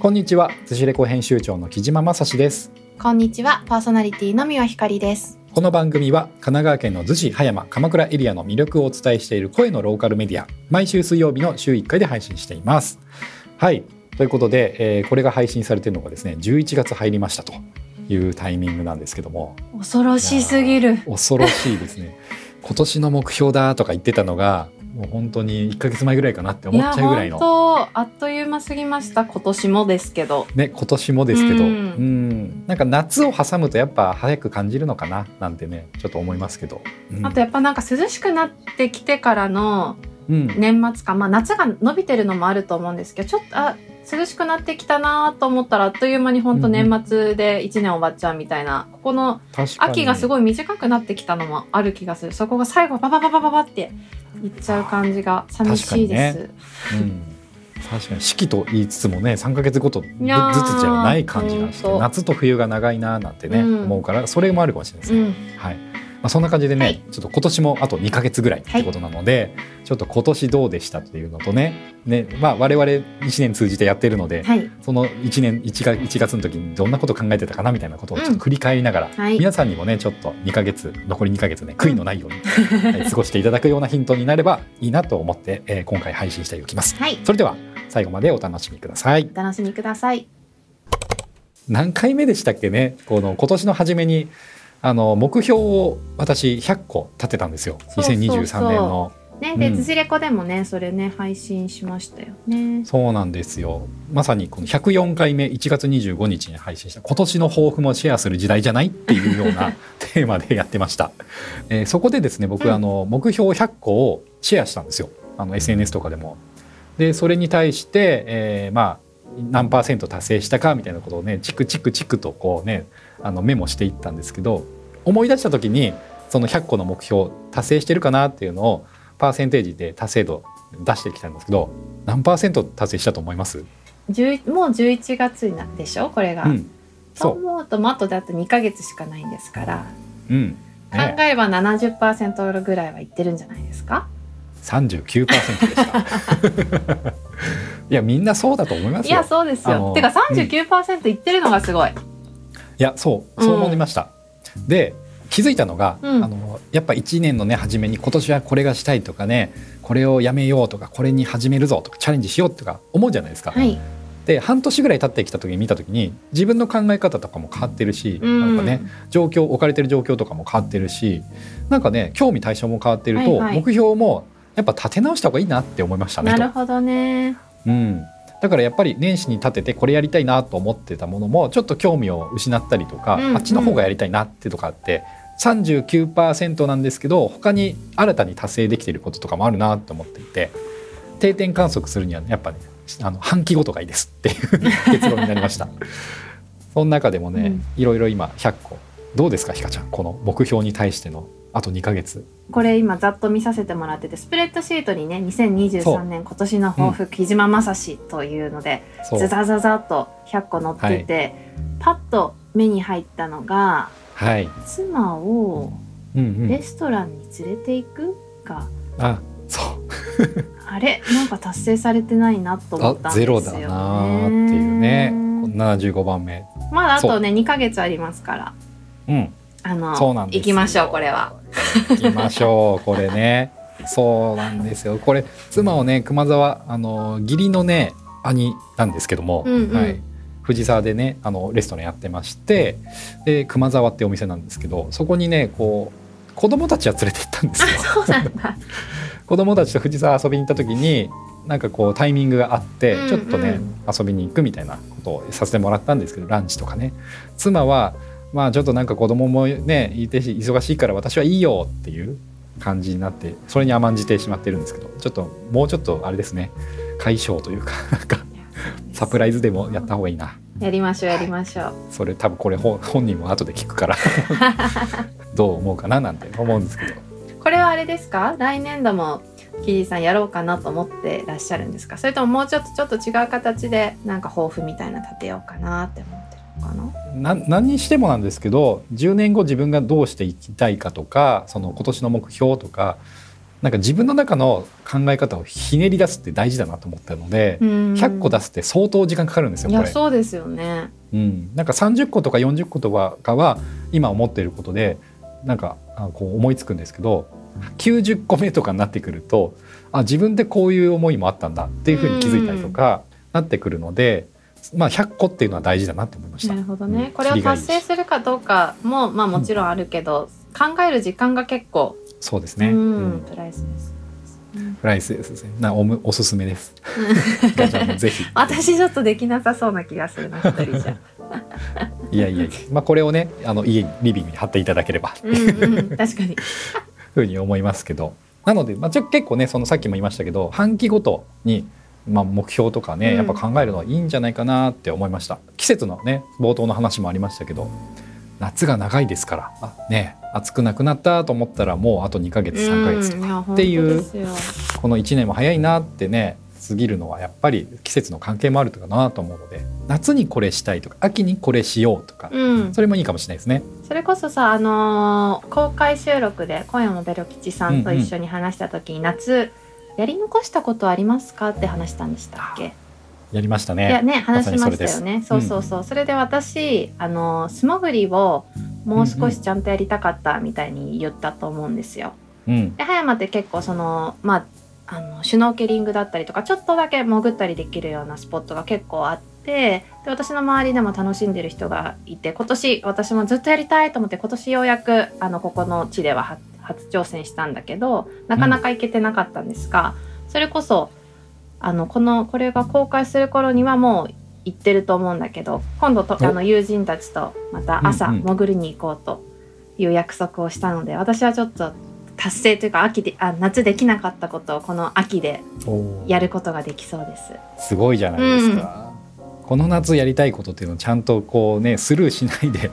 こんにちは、寿司レコ編集長の木島正史です。こんにちは、パーソナリティの三輪ひかりです。この番組は神奈川県の逗子葉山鎌倉エリアの魅力をお伝えしている声のローカルメディア。毎週水曜日の週1回で配信しています。はい。ということで、えーこれが配信されているのがですね11月入りましたというタイミングなんですけども。恐ろしすぎる。恐ろしいですね。今年の目標だとか言ってたのがもう本当に1ヶ月前ぐらいかなって思っちゃうぐらいの。や本当あっという間すぎました。今年もですけど。ね今年もですけど。ううん。んなんか夏を挟むとやっぱ早く感じるのかな？なんてねちょっと思いますけど、うん。あとやっぱなんか涼しくなってきてからのうん。年末か、まあ夏が伸びてるのもあると思うんですけど、ちょっとあ涼しくなってきたなと思ったらあっという間に本当年末で1年終わっちゃうみたいな、ここの秋がすごい短くなってきたのもある気がする。そこが最後ババババババっていっちゃう感じが寂しいです。うん、確かに四季と言いつつもね3ヶ月ごとずつじゃない感じがして夏と冬が長いななんてね、うん思うからそれもあるかもしれないですね。うん。はいまあ、そんな感じでね、はいちょっと今年もあと2ヶ月ぐらいってことなので、ちょっと今年どうでしたっていうのとねね、まあ、我々1年通じてやってるので、はい。その1年 1, 月1月の時にどんなこと考えてたかなみたいなことをちょっと振り返りながら、はい皆さんにもねちょっと2ヶ月残り2ヶ月ね悔いのないように、はい過ごしていただくようなヒントになればいいなと思って、えー今回配信しておきます。はい。それでは最後までお楽しみください。お楽しみください。何回目でしたっけね？この今年の初めにあの目標を私100個立てたんですよ。そうそうそう。2023年の。ね、で、うん。ズジレコでもね、それね、配信しましたよね。そうなんですよ。まさにこの104回目1月25日に配信した。今年の抱負もシェアする時代じゃないっていうような テーマでやってました、えーそこでですね僕、うん。あの目標100個をシェアしたんですよ。あの SNS とかでも。でそれに対して、えーまあ何パーセント達成したかみたいなことをねチクチクチクとこうねあのメモしていったんですけど思い出した時にその100個の目標達成してるかなっていうのをパーセンテージで達成度出してきたんですけど何パーセント達成したと思います？10もう11月になでしょ？これが。うん、とそ思うと、もうあとだって2ヶ月しかないんですから、う、うん、考ね、えれば70%ぐらいはいってるんじゃないですか？39%でした。いやみんなそうだと思いますよ。いや、そうですよ。てか39%いってるのがすごい。いやそうそう思いました。で気づいたのが、うんあのやっぱ1年のね初めに今年はこれがしたいとかねこれをやめようとかこれに始めるぞとかチャレンジしようとか思うじゃないですか。はい。で半年ぐらい経ってきた時に見た時に自分の考え方とかも変わってるし、うんなんかね状況置かれてる状況とかも変わってるしなんかね興味対象も変わってると、はいはい目標もやっぱ立て直した方がいいなって思いましたねと。なるほどね。うん、だからやっぱり年始に立ててこれやりたいなと思ってたものもちょっと興味を失ったりとか、うんうん。あっちの方がやりたいなってとかって39%なんですけど他に新たに達成できていることとかもあるなと思っていて定点観測するにはやっぱねあの半期ごとがいいですっていう結論になりました。その中でもね、うん。いろいろ今100個。どうですかひかちゃん。この目標に対してのあと2ヶ月。これ今ざっと見させてもらってて、スプレッドシートにね、2023年今年の抱負、木島正史というので、そう。ザザザと100個載ってて、パッと目に入ったのがはい、妻をうんうん。レ、ストランに連れて行くが、あそう。あれなんか達成されてないなと思ったんあですよ、ね、ゼロだなーっていうね。75番目。まだあとね2ヶ月ありますから。うん。あの行きましょうこれは行きましょうこれね。そうなんですよ。これ妻をね熊沢あの義理のね兄なんですけども、うんうん。はい、藤沢でねあのレストランやってましてで熊沢ってお店なんですけどそこにねこう子供たちは連れて行ったんですよ。そうなんだ。子供たちと藤沢遊びに行った時になんかこうタイミングがあって、ちょっとね遊びに行くみたいなことをさせてもらったんですけどランチとかね。妻はまあちょっとなんか子供もねいてし忙しいから私はいいよっていう感じになってそれに甘んじてしまってるんですけどちょっともうちょっとあれですね。解消というかなんかサプライズでもやった方がいいな。やりましょうやりましょう。それ多分これ本本人も後で聞くから どう思うかななんて思うんですけど。これはあれですか？来年度もキリさんやろうかなと思ってらっしゃるんですか？それとももうちょっとちょっと違う形でなんか抱負みたいな立てようかなって思ってるのかな？な何にしてもなんですけど10年後自分がどうしていきたいかとかその今年の目標とかなんか自分の中の考え方をひねり出すって大事だなと思ったので、100個出すって相当時間かかるんですよいこれ。やそうですよね。うん、なんか30個とか40個とかは今思っていることでなんかあこう思いつくんですけど90個目とかになってくるとあ自分でこういう思いもあったんだっていうふうに気づいたりとかなってくるので、まあ、100個っていうのは大事だなって思いました。なるほどね、うん。これを達成するかどうかもまあもちろんあるけど、考える時間が結構、そうですね、うんうん。プライスです、うんプライスですね。なおむおすすめです。ぜひ。私ちょっとできなさそうな気がするな一人じゃ。いやいや。まあ、これをねあの家にリビングに貼っていただければ。うんうん確かに。ふうに思いますけど。なので、まあ、ちょ結構ねそのさっきも言いましたけど半期ごとに、まあ、目標とかね、うん。やっぱ考えるのはいいんじゃないかなって思いました。季節のね冒頭の話もありましたけど夏が長いですからあ。ね暑くなくなったと思ったらもうあと2ヶ月3ヶ月とか、っていう本当ですよ。この1年も早いなってね過ぎるのはやっぱり季節の関係もあるかなと思うので夏にこれしたいとか秋にこれしようとか、うん。それもいいかもしれないですね。それこそさあのー公開収録で今夜もベロ吉さんと一緒に話した時に、夏やり残したことありますかって話したんでしたっけ？やりましたいやね。ね話しましたよね。そうそうそう、それで私あの素潜りをもう少しちゃんとやりたかったみたいに言ったと思うんですよ。うん、で葉山って結構そのまああのシュノーケリングだったりとかちょっとだけ潜ったりできるようなスポットが結構あってで私の周りでも楽しんでる人がいて今年私もずっとやりたいと思って今年ようやくあのここの地では初初挑戦したんだけどなかなか行けてなかったんですが、それこそあのこのこれが公開する頃にはもう行ってると思うんだけど今度とお。あの友人たちとまた朝うんうん。潜りに行こうという約束をしたので、私はちょっと達成というか秋であ夏できなかったことをこの秋でやることができそうです。すごいじゃないですか、この夏やりたいことっていうのをちゃんとこうねスルーしないで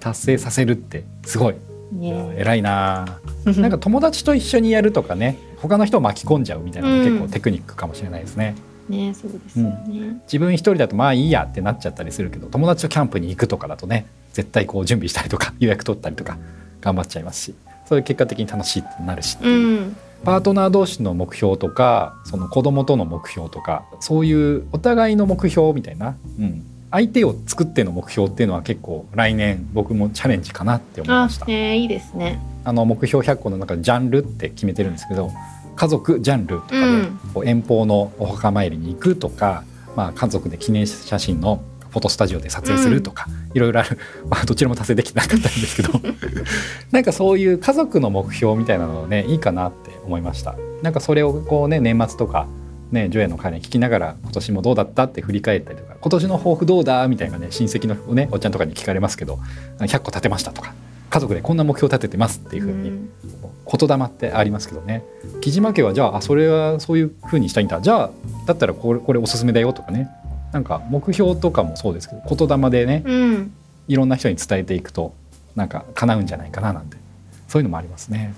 達成させるってすごい、偉いな。なんか友達と一緒にやるとかね他の人を巻き込んじゃうみたいなのが結構テクニックかもしれないですね、ねそうですよね。自分一人だとまあいいやってなっちゃったりするけど友達とキャンプに行くとかだとね絶対こう準備したりとか 予約取ったりとか頑張っちゃいますしそれ結果的に楽しいってなるしってう。いう、ん。パートナー同士の目標とかその子供との目標とかそういうお互いの目標みたいな、うん、相手を作っての目標っていうのは結構来年僕もチャレンジかなって思いあました。ねいいですね。あの目標100個の中でジャンルって決めてるんですけど家族ジャンルとかで、う遠方のお墓参りに行くとか、まあ、家族で記念写真のフォトスタジオで撮影するとか、いろいろある、まあ、どちらも達成できてなかったんですけど。なんかそういう家族の目標みたいなのねいいかなって思いました。なんかそれをこうね年末とかねジョエの会に聞きながら今年もどうだったって振り返ったりとか今年の抱負どうだみたいなね親戚のねおっちゃんとかに聞かれますけど100個立てましたとか家族でこんな目標立ててますっていうふうにん。言霊ってありますけどね。木島家はじゃああそれはそういう風にしたいんだ。じゃあだったらこれこれおすすめだよとかね。なんか目標とかもそうですけど言霊でねうん。いろんな人に伝えていくとなんか叶うんじゃないかななんて。そういうのもありますね。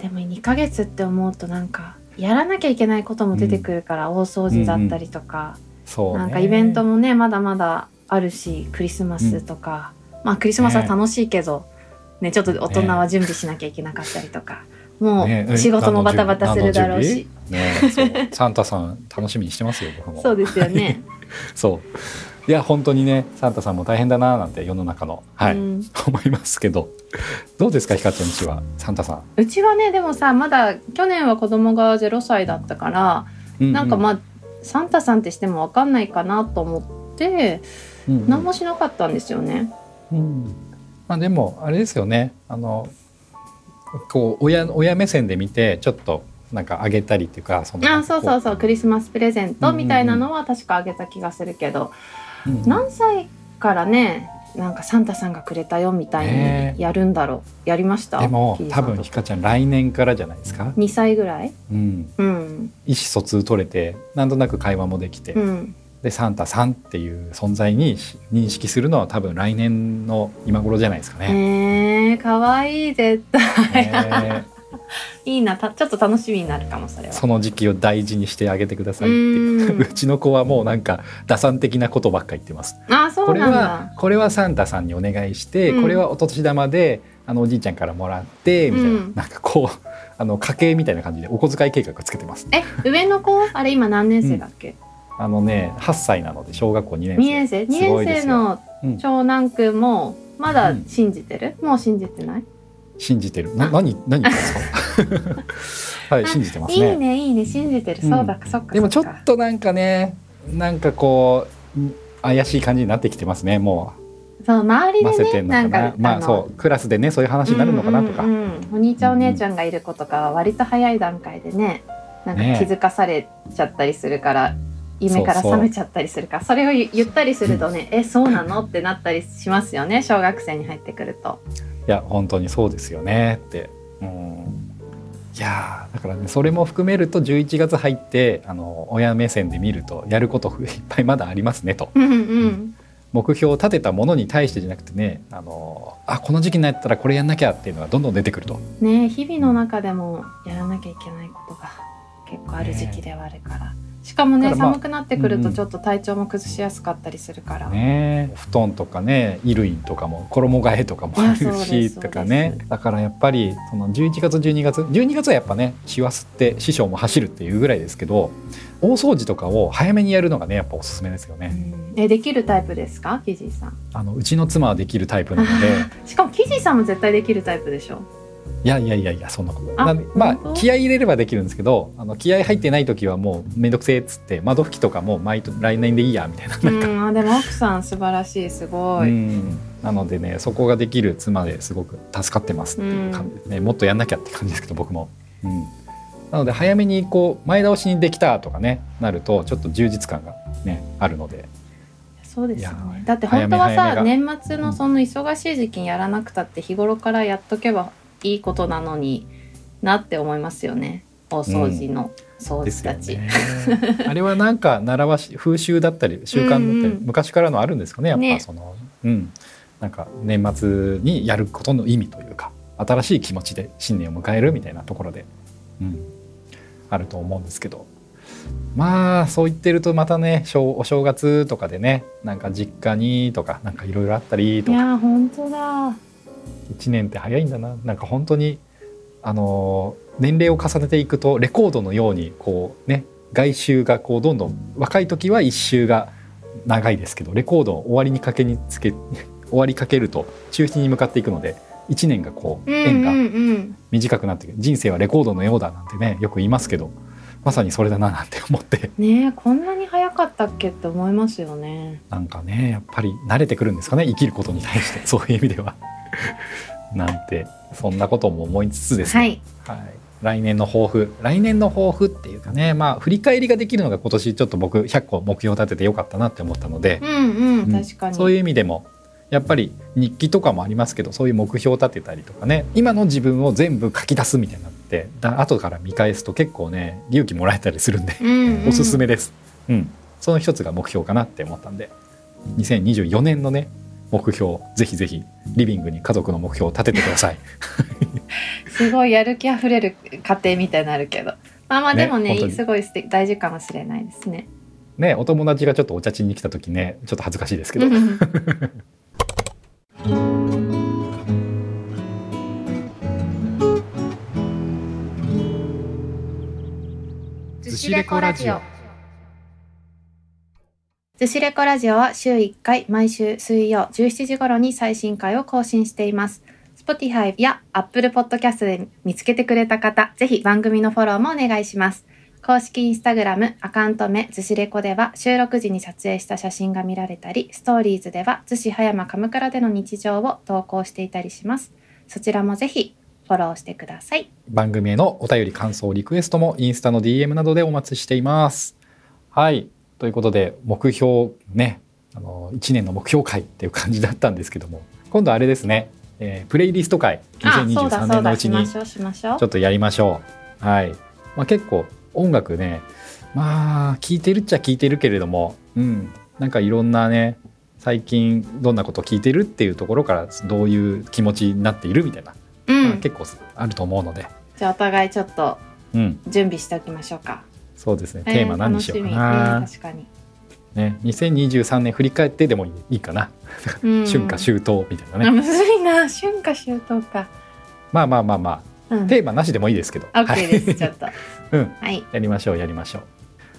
でも2ヶ月って思うとなんかやらなきゃいけないことも出てくるから、大掃除だったりとか、そうね。なんかイベントもねまだまだあるしクリスマスとか、まあクリスマスは楽しいけど、ねちょっと大人は準備しなきゃいけなかったりとか、もねう仕事もバタバタするだろうし、ねそう。サンタさん楽しみにしてますよ僕も。そうですよね。そういや本当にねサンタさんも大変だななんて世の中のはい、うん思いますけど。どうですかひかちゃんちはサンタさん、うちはねでもさまだ去年は子供が0歳だったから、ううなんかまあサンタさんってしても分かんないかなと思ってうんうん。何もしなかったんですよね。うん。まあでもあれですよね。あのこう親親目線で見てちょっとなんかあげたりっていうかそのあそうそうこそうクリスマスプレゼントみたいなのは確かあげた気がするけど、ううん。何歳からねなんかサンタさんがくれたよみたいね。にやるんだろう。やりました？でも多分ひかちゃん来年からじゃないですか、2歳ぐらい？うん、うん。意思疎通取れてなんとなく会話もできて、うん。でサンタさんっていう存在にし認識するのは多分来年の今頃じゃないですかね。へえかわいい絶対、ね いいなたちょっと楽しみになるかもそれは。その時期を大事にしてあげてくださいって。いううん。うちの子はもうなんか打算的なことばっか言ってます。あそこれはうなんだ。これはサンタさんにお願いして、うん。これはお年玉であのおじいちゃんからもらってみたいな、うん。なんかこう あの家計みたいな感じでお小遣い計画つけてます。え上の子？あれ今何年生だっけ、あのね8歳なので小学校2年生。二年生？二すごいですよ。年生のうん。長男くんもまだ信じてる、もう信じてない？信じてる。な何何言ってますか？はい信じてますいいねねいいね。信じてる、うん。そうだそっか。でもちょっとなんかねなんかこう怪しい感じになってきてますねもそう周りでねなんかな？まあのそうクラスでねそういう話になるのかなとか、うんうんうんお兄ちゃんお姉ちゃんがいる子とかは割と早い段階でねなんかね気づかされちゃったりするから、夢から覚めちゃったりするからそれを言言ったりするとね、えそうなの？ってなったりしますよね小学生に入ってくると。いや本当にそうですよねって。うん。いやーだからねそれも含めると11月入ってあの親目線で見るとやることいっぱいまだありますねと。うんうん目標を立てたものに対してじゃなくてねあのあこの時期になったらこれやんなきゃっていうのがどんどん出てくると。ね日々の中でもやらなきゃいけないことが結構ある時期ではあるから、しかもねまあ寒くなってくるとちょっと体調も崩しやすかったりするから、ね布団とかね衣類とかも衣替えとかもあるしとかね。だからやっぱりその11月12月12月はやっぱね師走って師匠も走るっていうぐらいですけど大掃除とかを早めにやるのがねやっぱおすすめですよね。うん。えできるタイプですか？キジさん。あのうちの妻はできるタイプなので。しかもキジさんも絶対できるタイプでしょいやいやいやいやそんなことあまあ気合い入れればできるんですけどあの気合い入ってない時はもうめんどくせえっつって窓拭きとかも毎年来年でいいやみたいなうんあでも奥さん素晴らしいすごうい、ん。なのでねそこができる妻ですごく助かってますっていう感じですね、もっとやんなきゃって感じですけど僕も。うん。なので早めにこう前倒しにできたとかねなるとちょっと充実感がねあるので。そうですね。だって本当はさ年末のその忙しい時期にやらなくたって日頃からやっとけばいいことなのになって思いますよね。大掃除の掃除たち、ね。あれはなんか習わし風習だったり習慣だったり、うん。うん昔からのあるんですかねやっね。ぱその、うん。なんか年末にやることの意味というか新しい気持ちで新年を迎えるみたいなところで、うん、あると思うんですけど。まあそう言ってるとまたね正お正月とかでねなんか実家にとかなんかいろいろあったりといかや本当だ1年って早いんだな。なんか本当にあのー年齢を重ねていくとレコードのようにこうね外周がこうどんどん若い時は1周が長いですけどレコードを終わりにかけにつけ 終わりかけると中心に向かっていくので1年がこううん円が短くなっていく人生はレコードのようだなんてねよく言いますけどまさにそれだななんて思って。ねえこんなに早かったっけって思いますよね。なんかねやっぱり慣れてくるんですかね生きることに対して。そういう意味では。なんてそんなことも思いつつですね、はい。はい、来年の抱負。来年の抱負っていうかねまあ振り返りができるのが今年ちょっと僕100個目標立ててよかったなって思ったので。う、んうんうん。確かに、そういう意味でもやっぱり日記とかもありますけどそういう目標を立てたりとかね。今の自分を全部書き出すみたいになってだ後から見返すと結構ね勇気もらえたりするんで、うんうん。おすすめです、うん、その一つが目標かなって思ったんで。2024年のね目標ぜひぜひリビングに家族の目標を立ててください。すごいやる気あふれる家庭みたいになるけど。まあまあねでもね本当に。すごい素敵大事かもしれないですね。ねお友達がちょっとお茶ちに来た時ねちょっと恥ずかしいですけど、うんずしレコラジオずしレコラジオは週1回毎週水曜17時頃に最新回を更新しています。Spotify や Apple Podcast で見つけてくれた方、ぜひ番組のフォローもお願いします。公式インスタグラム、アカウント名、ずしレコでは収録時に撮影した写真が見られたり、ストーリーズではずし葉山鎌倉での日常を投稿していたりします。そちらもぜひフォローしてください。番組へのお便り感想リクエストもインスタの DM などでお待ちしています。はいということで目標ねあの1年の目標会っていう感じだったんですけども今度あれですね、えープレイリスト会あ、そうだ2023そうだ、年のうちにちょ。っとやりましょう。はい。まあ、結構音楽ね、まあ聞いてるっちゃ聞いてるけれども、うん、なんかいろんなね、最近どんなこと聞いてるっていうところからどういう気持ちになっているみたいな、うん。まあ結構あると思うので、じゃあお互いちょっとうん、準備しておきましょうか。そうですね。テーマ何にしようかえーな。楽しみね確かに。ね、2023年振り返ってでもいいかな。うん春夏秋冬みたいなね、あむずいな春夏秋冬か。まあまあまあまあうん。テーマなしでもいいですけど、オッケーです。はいちょっと。うん、はい。やりましょうやりましょう。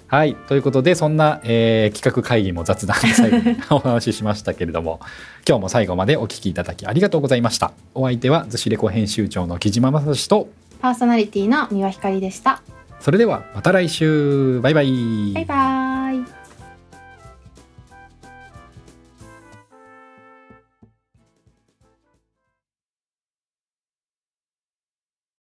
はいということでそんな、えー企画会議も雑談で最後に お話ししましたけれども今日も最後までお聞きいただきありがとうございましたお相手は逗子レコ編集長の木島正史とパーソナリティの三輪ひかりでした。それではまた来週。バイバイ。バイバ